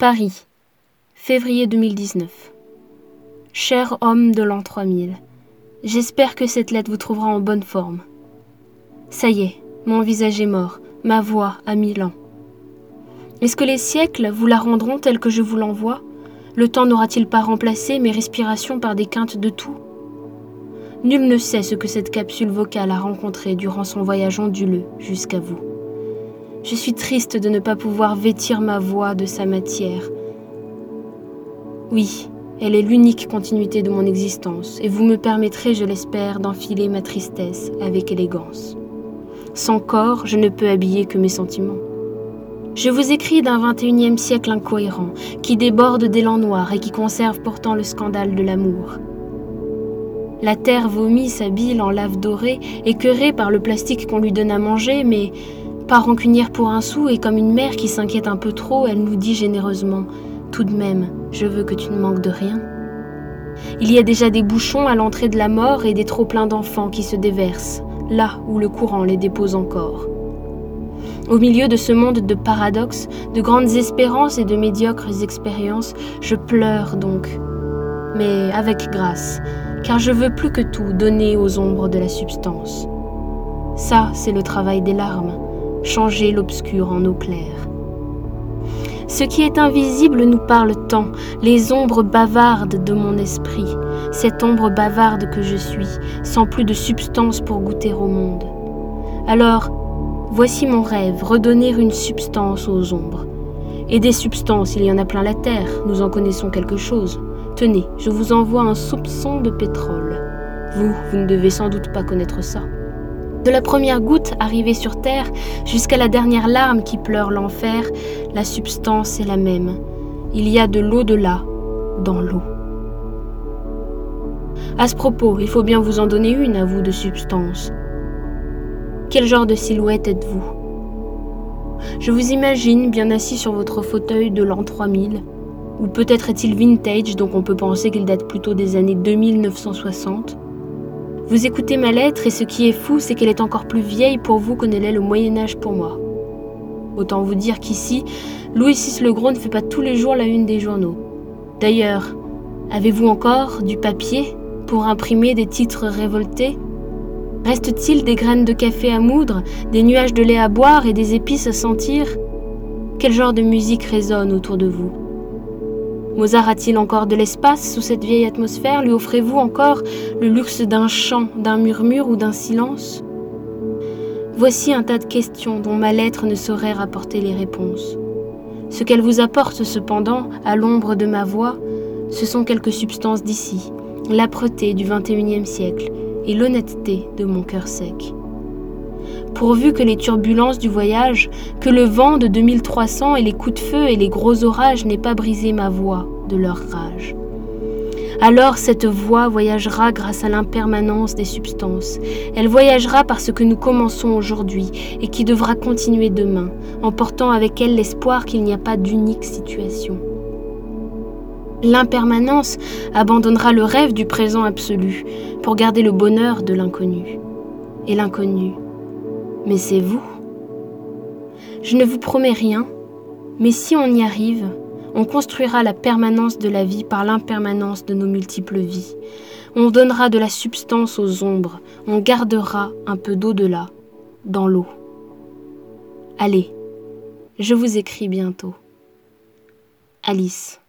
Paris, février 2019. Cher homme de l'an 3000, j'espère que cette lettre vous trouvera en bonne forme. Ça y est, mon visage est mort, ma voix a mille ans. Est-ce que les siècles vous la rendront telle que je vous l'envoie? Le temps n'aura-t-il pas remplacé mes respirations par des quintes de tout? Nul ne sait ce que cette capsule vocale a rencontré durant son voyage onduleux jusqu'à vous. Je suis triste de ne pas pouvoir vêtir ma voix de sa matière. Oui, elle est l'unique continuité de mon existence, et vous me permettrez, je l'espère, d'enfiler ma tristesse avec élégance. Sans corps, je ne peux habiller que mes sentiments. Je vous écris d'un 21e siècle incohérent, qui déborde d'élan noir et qui conserve pourtant le scandale de l'amour. La terre vomit sa bile en lave dorée, écœurée par le plastique qu'on lui donne à manger, mais pas rancunière pour un sou et comme une mère qui s'inquiète un peu trop, elle nous dit généreusement Tout de même, je veux que tu ne manques de rien. Il y a déjà des bouchons à l'entrée de la mort et des trop-pleins d'enfants qui se déversent, là où le courant les dépose encore. Au milieu de ce monde de paradoxes, de grandes espérances et de médiocres expériences, je pleure donc, mais avec grâce, car je veux plus que tout donner aux ombres de la substance. Ça, c'est le travail des larmes changer l'obscur en eau claire. Ce qui est invisible nous parle tant, les ombres bavardes de mon esprit, cette ombre bavarde que je suis, sans plus de substance pour goûter au monde. Alors, voici mon rêve, redonner une substance aux ombres. Et des substances, il y en a plein la terre, nous en connaissons quelque chose. Tenez, je vous envoie un soupçon de pétrole. Vous, vous ne devez sans doute pas connaître ça. De la première goutte arrivée sur terre jusqu'à la dernière larme qui pleure l'enfer, la substance est la même. Il y a de l'au-delà dans l'eau. À ce propos, il faut bien vous en donner une à vous de substance. Quel genre de silhouette êtes-vous? Je vous imagine bien assis sur votre fauteuil de l'an 3000, ou peut-être est-il vintage, donc on peut penser qu'il date plutôt des années 2960. Vous écoutez ma lettre et ce qui est fou, c'est qu'elle est encore plus vieille pour vous que ne l'est le Moyen Âge pour moi. Autant vous dire qu'ici, Louis VI le Gros ne fait pas tous les jours la une des journaux. D'ailleurs, avez-vous encore du papier pour imprimer des titres révoltés? Reste-t-il des graines de café à moudre, des nuages de lait à boire et des épices à sentir? Quel genre de musique résonne autour de vous? Mozart a-t-il encore de l'espace sous cette vieille atmosphère? Lui offrez-vous encore le luxe d'un chant, d'un murmure ou d'un silence? Voici un tas de questions dont ma lettre ne saurait rapporter les réponses. Ce qu'elle vous apporte cependant, à l'ombre de ma voix, ce sont quelques substances d'ici, l'âpreté du XXIe siècle et l'honnêteté de mon cœur sec pourvu que les turbulences du voyage, que le vent de 2300 et les coups de feu et les gros orages n'aient pas brisé ma voix de leur rage. Alors cette voix voyagera grâce à l'impermanence des substances. Elle voyagera par ce que nous commençons aujourd'hui et qui devra continuer demain, emportant avec elle l'espoir qu'il n'y a pas d'unique situation. L'impermanence abandonnera le rêve du présent absolu pour garder le bonheur de l'inconnu. Et l'inconnu mais c'est vous. Je ne vous promets rien, mais si on y arrive, on construira la permanence de la vie par l'impermanence de nos multiples vies. On donnera de la substance aux ombres, on gardera un peu d'au-delà, dans l'eau. Allez, je vous écris bientôt. Alice.